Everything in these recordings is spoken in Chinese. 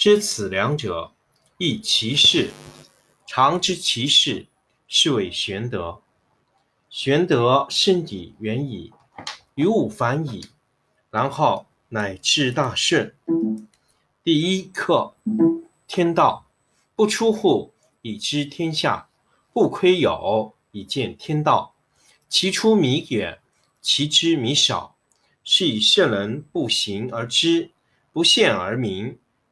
知此两者，亦其事。常知其事，是谓玄德。玄德深矣，远矣，于物反矣，然后乃至大顺。第一课：天道，不出户，以知天下；不窥有，以见天道。其出弥远，其知弥少。是以圣人不行而知，不见而明。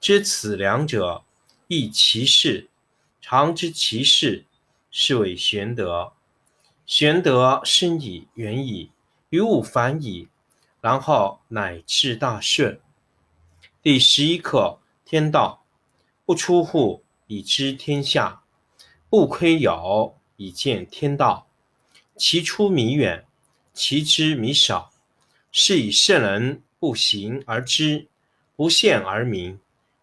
知此两者，亦其事。常知其事，是谓玄德。玄德深矣，远矣，于物反矣，然后乃至大顺。第十一课天道，不出户，以知天下；不窥有，以见天道。其出弥远，其知弥少。是以圣人不行而知，不见而明。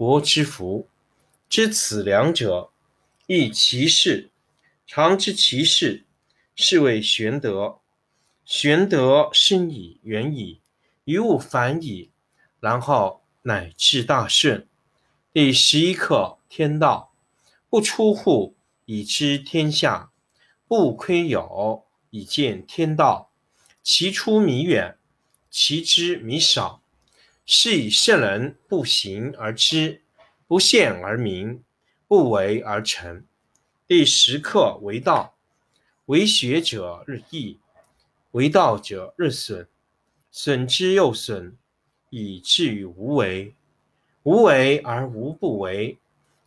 国之福，知此两者，亦其事。常知其事，是谓玄德。玄德深矣，远矣，于物反矣，然后乃至大顺。第十一课天道，不出户，以知天下；不窥有，以见天道。其出弥远，其知弥少。是以圣人不行而知，不见而明，不为而成。第十课为道，为学者日益，为道者日损，损之又损，以至于无为。无为而无不为，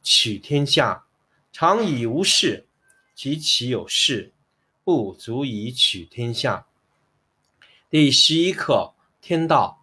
取天下常以无事，及其有事，不足以取天下。第十一课天道。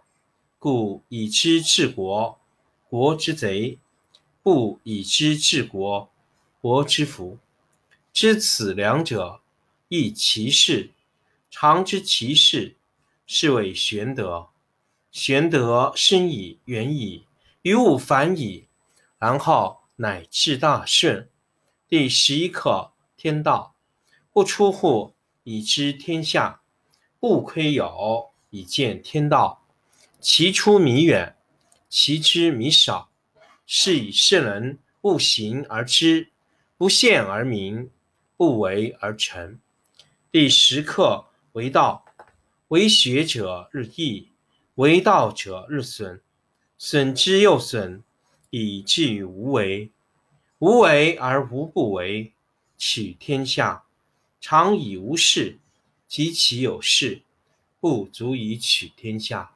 故以知治国，国之贼；不以知治国，国之福。知此两者，亦其事。常知其事，是谓玄德。玄德深矣，远矣，于物反矣，然后乃至大顺。第十一课：天道不出户，以知天下；不窥牖，以见天道。其出弥远，其知弥少。是以圣人不行而知，不见而明，不为而成。第十课为道，为学者日益，为道者日损，损之又损，以至于无为。无为而无不为，取天下常以无事，及其有事，不足以取天下。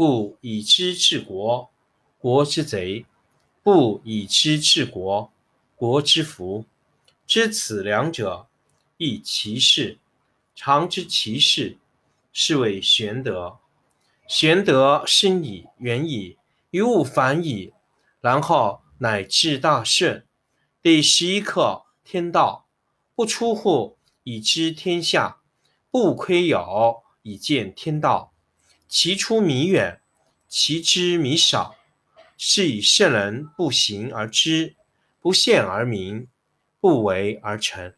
故以知治国，国之贼；不以知治国，国之福。知此两者，亦其事。常知其事，是谓玄德。玄德深矣，远矣，于物反矣，然后乃至大顺。第十一课：天道不出户，以知天下；不窥牖，以见天道。其出弥远，其知弥少。是以圣人不行而知，不见而明，不为而成。